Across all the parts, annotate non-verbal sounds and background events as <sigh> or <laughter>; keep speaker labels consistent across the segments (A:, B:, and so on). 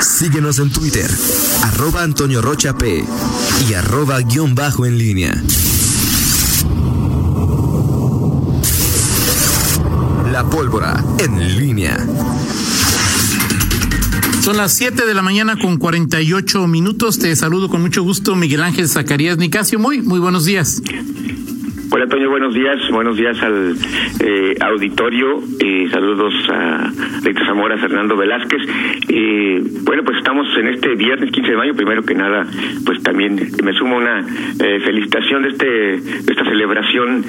A: Síguenos en Twitter, arroba Antonio Rocha P y arroba guion bajo en línea. La pólvora en línea.
B: Son las 7 de la mañana con 48 minutos. Te saludo con mucho gusto, Miguel Ángel Zacarías Nicasio. Muy, muy buenos días.
C: Hola, Antonio, buenos días. Buenos días al eh, auditorio. Eh, saludos a Rita Zamora, Fernando Velázquez. Eh, bueno, pues estamos en este viernes 15 de mayo. Primero que nada, pues también me sumo una eh, felicitación de, este, de esta celebración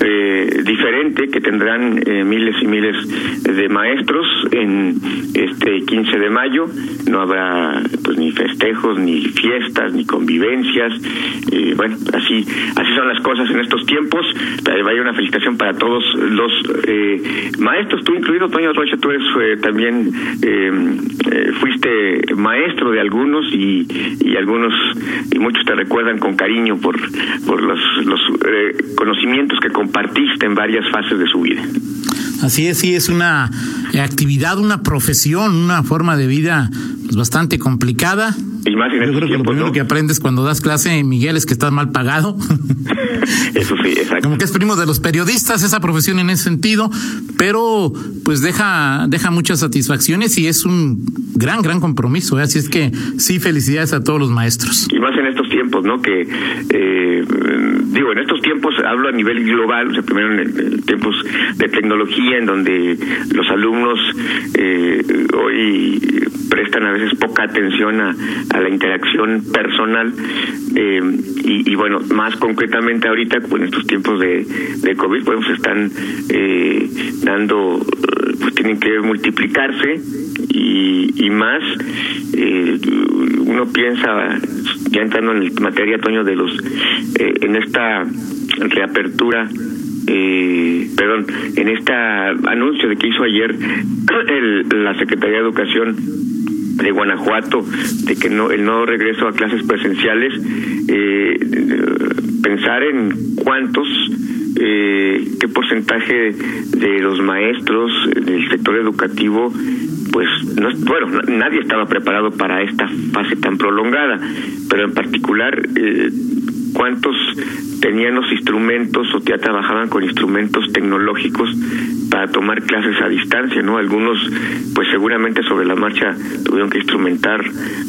C: eh, diferente que tendrán eh, miles y miles de maestros en este 15 de mayo. No habrá pues ni festejos, ni fiestas, ni convivencias. Bueno, así, así son las cosas en estos tiempos tiempos. Vaya una felicitación para todos los eh, maestros, tú incluido, Toño Rocha, tú eres eh, también, eh, eh, fuiste maestro de algunos y, y algunos, y muchos te recuerdan con cariño por, por los, los eh, conocimientos que compartiste en varias fases de su vida.
B: Así es, sí, es una actividad, una profesión, una forma de vida pues, bastante complicada.
C: Y más en
B: Yo
C: estos
B: creo que lo primero
C: ¿no?
B: que aprendes cuando das clase, Miguel, es que estás mal pagado. <laughs>
C: Eso sí, exacto.
B: Como que es primo de los periodistas, esa profesión en ese sentido, pero pues deja, deja muchas satisfacciones y es un gran, gran compromiso. ¿eh? Así es que sí, felicidades a todos los maestros.
C: y más en estos tiempos, ¿no? Que eh, digo, en estos tiempos hablo a nivel global, o sea, primero en, en tiempos de tecnología, en donde los alumnos eh, hoy prestan a veces poca atención a, a la interacción personal eh, y, y bueno, más concretamente ahorita, pues, en estos tiempos de, COVID, pues están eh, dando, pues tienen que multiplicarse y, más eh, uno piensa ya entrando en materia Toño de los eh, en esta reapertura eh, perdón en este anuncio de que hizo ayer <clears throat> el- la Secretaría de Educación de Guanajuato de que no el no regreso a clases presenciales eh, pensar en cuántos eh, qué porcentaje de los maestros del sector educativo pues no bueno na- nadie estaba preparado para esta fase tan prolongada pero en particular eh, cuántos tenían los instrumentos o ya trabajaban con instrumentos tecnológicos para tomar clases a distancia, ¿no? Algunos, pues seguramente sobre la marcha tuvieron que instrumentar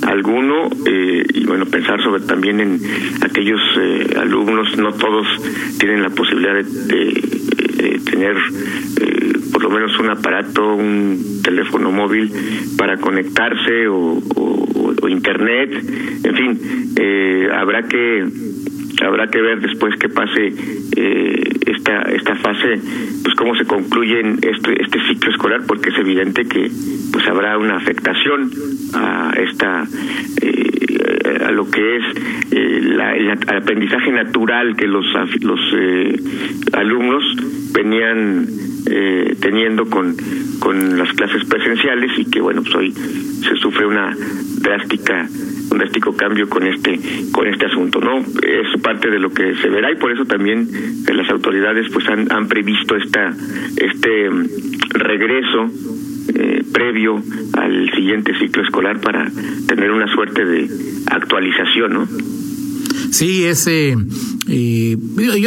C: alguno eh, y bueno, pensar sobre también en aquellos eh, alumnos, no todos tienen la posibilidad de, de- tener eh, por lo menos un aparato, un teléfono móvil para conectarse o, o- o internet, en fin, eh, habrá que habrá que ver después que pase eh, esta esta fase pues cómo se concluye este este ciclo escolar porque es evidente que pues habrá una afectación a esta eh, a lo que es eh, la- el aprendizaje natural que los los eh, alumnos venían eh, teniendo con con las clases presenciales y que bueno pues hoy se sufre una drástica drástico cambio con este con este asunto no es parte de lo que se verá y por eso también eh, las autoridades pues han, han previsto esta este mm, regreso eh, previo al siguiente ciclo escolar para tener una suerte de actualización no
B: Sí, ese, eh,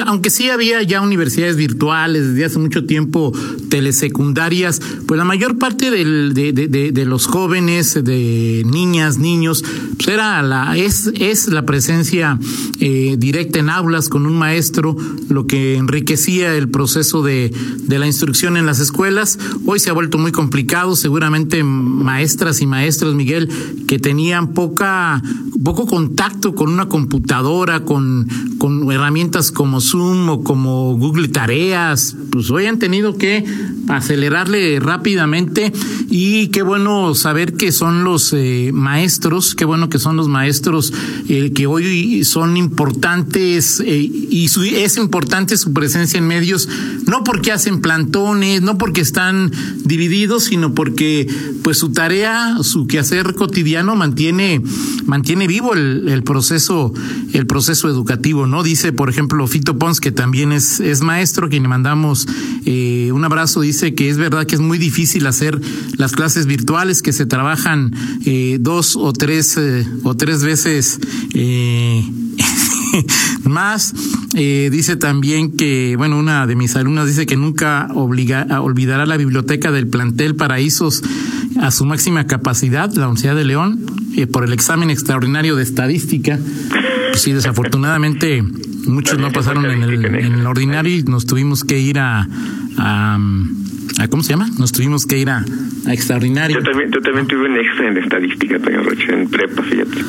B: aunque sí había ya universidades virtuales desde hace mucho tiempo, telesecundarias, pues la mayor parte de, los jóvenes, de niñas, niños, pues era la, es, la presencia eh, directa en aulas con un maestro, lo que enriquecía el proceso de, de la instrucción en las escuelas. Hoy se ha vuelto muy complicado, seguramente maestras y maestros, Miguel, que tenían poca, poco contacto con una computadora, con, con herramientas como Zoom o como Google Tareas, pues hoy han tenido que acelerarle rápidamente y qué bueno saber que son los eh, maestros, qué bueno que son los maestros eh, que hoy son importantes eh, y es importante su presencia en medios, no porque hacen plantones, no porque están divididos, sino porque pues su tarea, su quehacer cotidiano mantiene, mantiene vivo el, proceso, el proceso educativo, ¿no? Dice, por ejemplo, Fito Pons, que también es, es maestro, quien le mandamos eh, un abrazo, dice que es verdad que es muy difícil hacer las clases virtuales, que se trabajan eh, dos o tres eh, o tres veces <laughs> más. Eh, dice también que, bueno, una de mis alumnas dice que nunca obliga, olvidará la biblioteca del plantel Paraísos a su máxima capacidad, la Universidad de León, por el examen extraordinario de estadística. Pues sí, desafortunadamente muchos no pasaron en el, en el ordinario y nos tuvimos que ir a, a, ¿cómo se llama? Nos tuvimos que ir a, a extraordinario.
C: Yo también, yo también tuve un extra en estadística, en prepa, fíjate.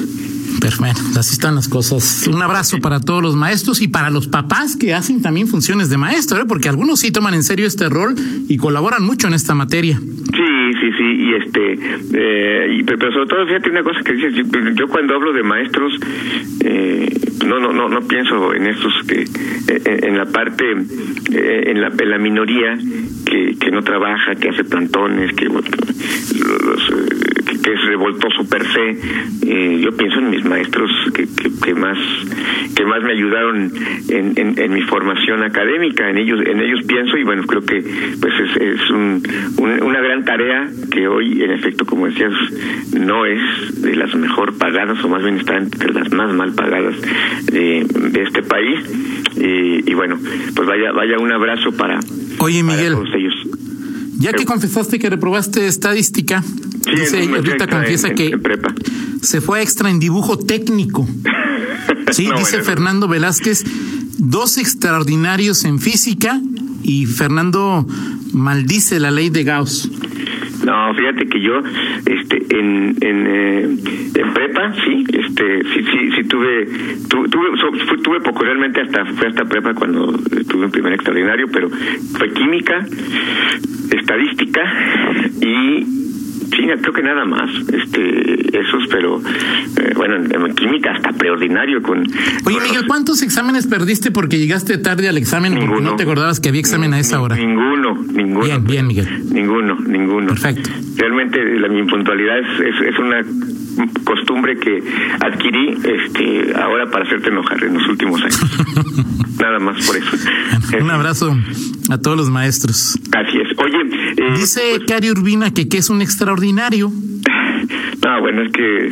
B: Perfecto, así están las cosas. Un abrazo para todos los maestros y para los papás que hacen también funciones de maestro, ¿eh? porque algunos sí toman en serio este rol y colaboran mucho en esta materia.
C: Sí, sí, sí, y este, eh, pero sobre todo, fíjate una cosa que dices, yo, yo cuando hablo de maestros, eh, no, no, no, no pienso en estos que, eh, en la parte, eh, en, la, en la minoría que, que no trabaja, que hace plantones, que, los, que, es revoltoso per se. Eh, yo pienso en mis maestros que, que, que más que más me ayudaron en, en, en mi formación académica. En ellos en ellos pienso y bueno creo que pues es, es un, un- una gran tarea que hoy en efecto como decías no es de las mejor pagadas o más bien está entre las más mal pagadas de, de este país. Y, y bueno pues vaya vaya un abrazo para
B: Oye,
C: para
B: Miguel.
C: todos ellos.
B: Ya que confesaste que reprobaste estadística,
C: Sí,
B: dice, confiesa
C: en-
B: que
C: en prepa.
B: se fue extra en dibujo técnico. <laughs> Sí,
C: No,
B: dice
C: bueno,
B: Fernando Velázquez, dos extraordinarios en física y Fernando maldice la ley de Gauss.
C: No, fíjate que yo, este, en en, eh, en prepa, sí, este, sí, sí, sí tuve, tu- tuve, so- fue- tuve poco realmente hasta fue hasta prepa cuando tuve un primer extraordinario, pero fue química, estadística y sí, creo que nada más, este, esos, pero eh, bueno, en, química hasta preordinario con.
B: Oye, Miguel, ¿cuántos exámenes perdiste porque llegaste tarde al examen porque
C: Ninguno.
B: no te acordabas que había examen a esa hora?
C: Ninguno, ninguno.
B: Bien, bien, Miguel.
C: Ninguno, ninguno.
B: Perfecto.
C: Realmente la mi impuntualidad es, es, es una costumbre que adquirí este ahora para hacerte enojar en los últimos años. <laughs> Nada más por eso.
B: Un abrazo a todos los maestros.
C: Es. Oye, eh,
B: Dice Cari Urbina que, que es un extraordinario. <laughs>
C: no, bueno, es que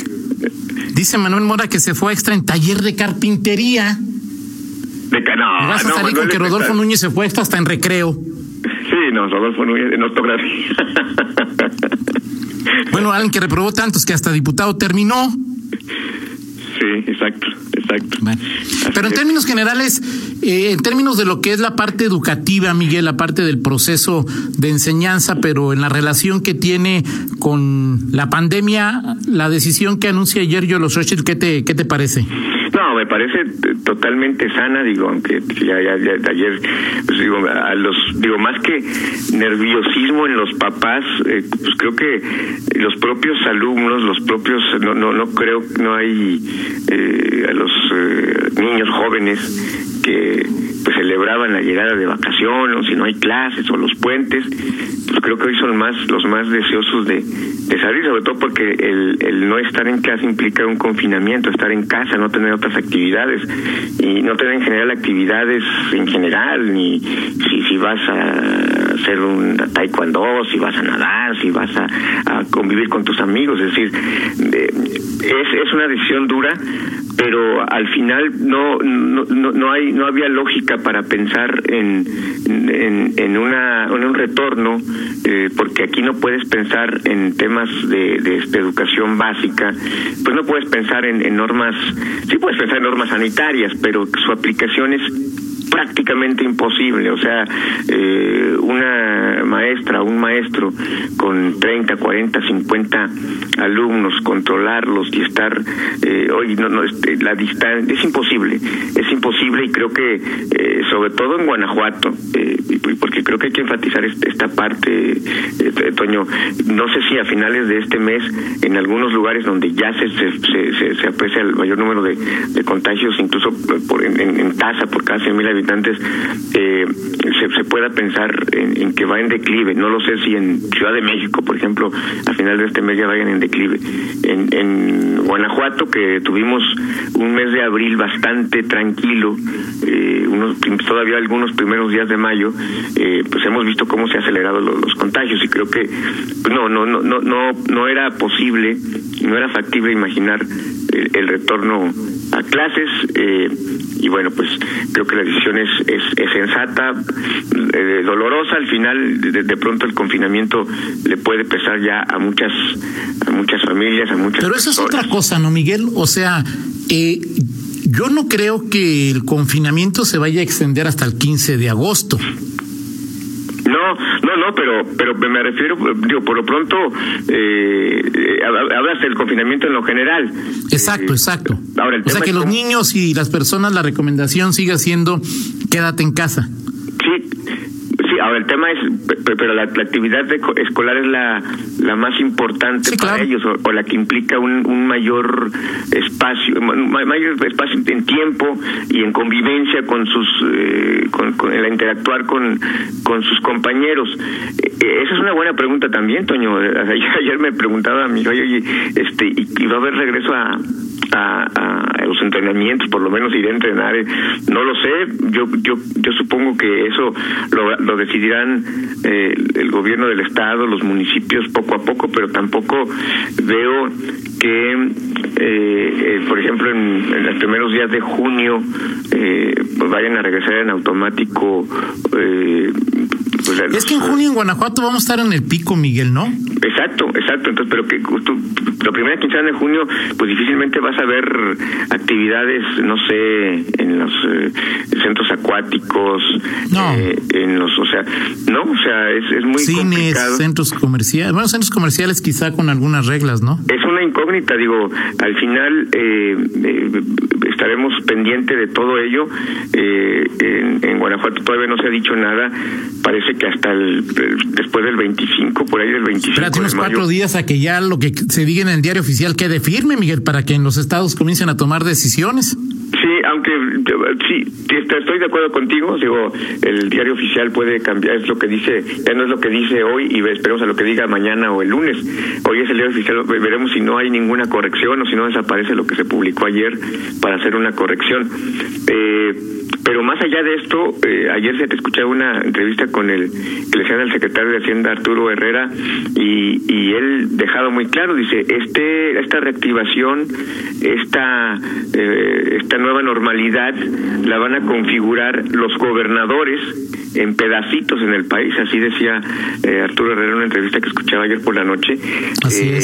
B: Dice Manuel Mora que se fue extra en taller de carpintería.
C: de ca- no,
B: vas a
C: no,
B: salir con que Rodolfo Núñez se fue extra hasta en recreo.
C: Sí, no, Rodolfo Núñez en ortografía. <laughs>
B: Bueno, alguien que reprobó tantos que hasta diputado terminó.
C: sí, exacto, exacto.
B: Bueno, pero en términos generales, eh, en términos de lo que es la parte educativa, Miguel, la parte del proceso de enseñanza, pero en la relación que tiene con la pandemia, la decisión que anuncia ayer Yolo Xochitl, ¿qué te, qué te parece?
C: No, me parece totalmente sana, digo, aunque ya, ya ayer, pues digo, a los, digo, más que nerviosismo en los papás, eh, pues creo que los propios alumnos, los propios, no, no, no creo, no hay eh, a los eh, niños jóvenes que pues celebraban la llegada de vacaciones, o si no hay clases o los puentes, pues creo que hoy son más los más deseosos de, de salir, sobre todo porque el, el no estar en casa implica un confinamiento, estar en casa, no tener otras actividades y no tener en general actividades en general, ni si, si vas a hacer un taekwondo, si vas a nadar, si vas a, a convivir con tus amigos, es decir, de- es, es una decisión dura, pero al final no no, no, no hay no había lógica para pensar en en, en una en un retorno eh, porque aquí no puedes pensar en temas de, de, de educación básica pues no puedes pensar en, en normas sí puedes pensar en normas sanitarias pero su aplicación es prácticamente imposible, o sea, eh, una maestra, un maestro con 30, 40, 50 alumnos, controlarlos y estar eh, hoy no, no este, la distancia es imposible, es imposible y creo que eh, sobre todo en Guanajuato, eh, porque creo que hay que enfatizar est- esta parte, eh, Toño, no sé si a finales de este mes en algunos lugares donde ya se se, se, se- aprecia el mayor número de, contagios, incluso por, en, en, tasa por cada 100 mil habitantes, eh, se, pueda pensar en, que va en declive. No lo sé si en Ciudad de México, por ejemplo, a final de este mes ya vayan en declive. En, en Guanajuato, que tuvimos un mes de abril bastante tranquilo, eh, unos, todavía algunos primeros días de mayo, eh, pues hemos visto cómo se han acelerado los, contagios y creo que pues no, no, no, no, no, no era posible, no era factible imaginar el, retorno a clases eh, y bueno pues creo que la decisión es, es, sensata eh, dolorosa al final de, pronto el confinamiento le puede pesar ya a muchas a muchas familias a muchas
B: pero eso es otra cosa no Miguel o sea eh, yo no creo que el confinamiento se vaya a extender hasta el 15 de agosto
C: no, no, no, pero pero me refiero, digo, por lo pronto, eh, eh hablas del confinamiento en lo general.
B: Exacto, exacto. Ahora, o sea, que los niños y las personas, la recomendación siga siendo quédate en casa.
C: Sí, ahora el tema es, pero la, actividad escolar es la, la más importante para ellos, o, la que implica un, un mayor espacio, mayor espacio en tiempo y en convivencia con sus, eh, con, el interactuar con, con sus compañeros. Eh, esa es una buena pregunta también, Toño. <laughs> Ayer, me preguntaba a mi oye, este, ¿y va a haber regreso a, a, los entrenamientos, por lo menos iré a entrenar. Eh, no lo sé, yo yo yo supongo que eso lo, lo decidirán eh, el gobierno del estado, los municipios poco a poco, pero tampoco veo que, eh, eh por ejemplo, en, en, los primeros días de junio eh, vayan a regresar en automático
B: pues, es que en junio en Guanajuato vamos a estar en el pico, Miguel, ¿no?
C: Exacto, exacto. Entonces, pero que tú, la primera quincena de junio, pues difícilmente vas a ver actividades, no sé, en los eh, centros acuáticos,
B: no.
C: Eh, en los, o sea, no, o sea, es, es muy
B: Cines, centros comerciales, bueno, centros comerciales quizá con algunas reglas, ¿no?
C: Es una incógnita, digo, al final eh, eh estaremos pendientes de todo ello. Eh, en, en, Guanajuato todavía no se ha dicho nada. Parece que hasta el, después del 25, por ahí del 25.
B: Espérate unos cuatro días a que ya lo que se diga en el diario oficial quede firme, Miguel, para que en los estados comiencen a tomar decisiones.
C: Sí, aunque sí, estoy de acuerdo contigo. Digo, el diario oficial puede cambiar, es lo que dice, ya no es lo que dice hoy y esperemos a lo que diga mañana o el lunes. Hoy es el diario oficial, veremos si no hay ninguna corrección o si no desaparece lo que se publicó ayer para hacer una corrección. Eh, pero más allá de esto, eh, ayer se te escuchaba una entrevista con el que le el secretario de Hacienda Arturo Herrera y, y él dejado muy claro, dice, este esta reactivación, esta eh, esta nueva normalidad la van a configurar los gobernadores en pedacitos en el país, así decía eh, Arturo Herrera en una entrevista que escuchaba ayer por la noche.
B: Así eh,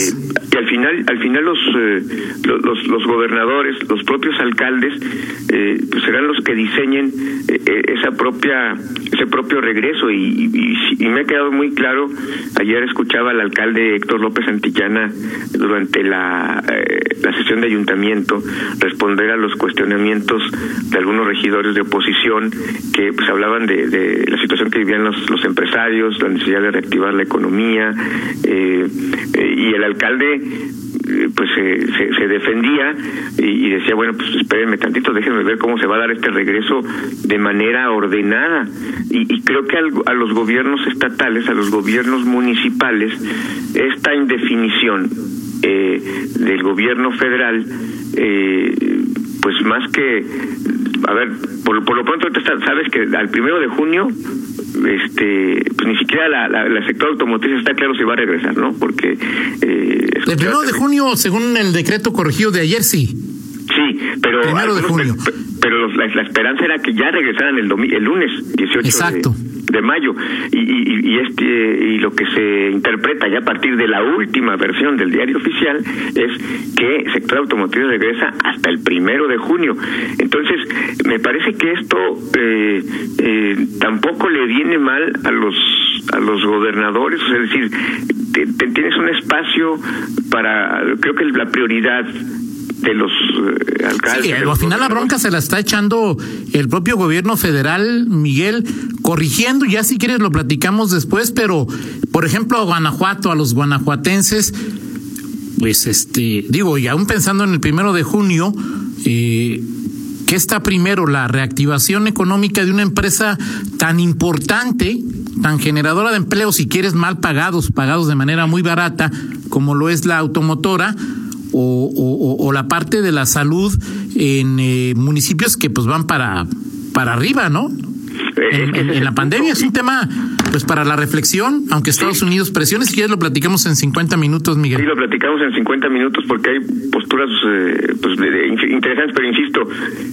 C: Y al final, al final los, eh, los, los, gobernadores, los propios alcaldes, pues serán los que diseñen esa propia, ese propio regreso. Y, y, me ha quedado muy claro, ayer escuchaba al alcalde Héctor López Antillana durante la, la sesión de ayuntamiento responder a los de algunos regidores de oposición que pues hablaban de la situación que vivían los, empresarios, la necesidad de reactivar la economía, eh, eh, y el alcalde eh, pues se, se, defendía y, decía, bueno, pues espérenme tantito, déjenme ver cómo se va a dar este regreso de manera ordenada. Y, creo que a los gobiernos estatales, a los gobiernos municipales, esta indefinición del gobierno federal, pues más que a ver, por, por lo pronto sabes que al primero de junio este pues ni siquiera la, la, sector automotriz está claro si va a regresar, ¿no? Porque
B: eh, el primero de junio, según el decreto corregido de ayer, sí.
C: Sí, pero
B: primero de junio.
C: Pero, la, esperanza era que ya regresaran el, el lunes 18
B: Exacto
C: de mayo. Y, y, este y lo que se interpreta ya a partir de la última versión del diario oficial es que el sector automotriz regresa hasta el primero de junio. Entonces me parece que esto eh, eh, tampoco le viene mal a los a los gobernadores. Es decir tienes un espacio para creo que la prioridad de los eh, alcaldes. Sí,
B: al final la bronca se la está echando el propio gobierno federal, Miguel, corrigiendo, ya si quieres lo platicamos después, pero por ejemplo a Guanajuato, a los guanajuatenses, pues este, digo, y aún pensando en el primero de junio, eh, ¿qué está primero? La reactivación económica de una empresa tan importante, tan generadora de empleo, si quieres mal pagados, pagados de manera muy barata, como lo es la automotora, o, o, la parte de la salud en eh, municipios que pues van para, para arriba, ¿no? En, la pandemia es un tema pues para la reflexión, aunque Estados Unidos presione, si quieres lo platicamos en 50 minutos, Miguel.
C: Sí, lo platicamos en 50 minutos porque hay posturas eh, pues, interesantes, pero insisto,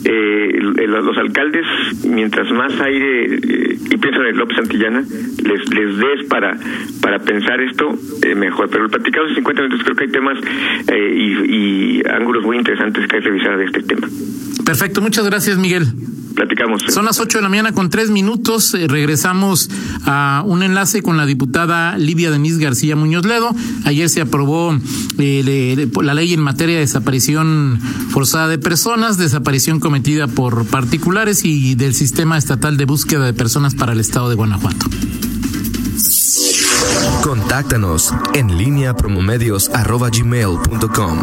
C: eh, los alcaldes, mientras más aire, eh, y pienso en López Santillana, les, les des para, para pensar esto, mejor. Pero lo platicamos en 50 minutos, creo que hay temas y, y ángulos muy interesantes que hay que revisar de este tema.
B: Perfecto, muchas gracias, Miguel
C: platicamos.
B: Son las 8 de la mañana con tres minutos. Eh, regresamos a un enlace con la diputada Livia Denise García Muñoz Ledo. Ayer se aprobó eh, la ley en materia de desaparición forzada de personas, desaparición cometida por particulares y del sistema estatal de búsqueda de personas para el estado de Guanajuato.
A: Contáctanos en línea promomedios.com.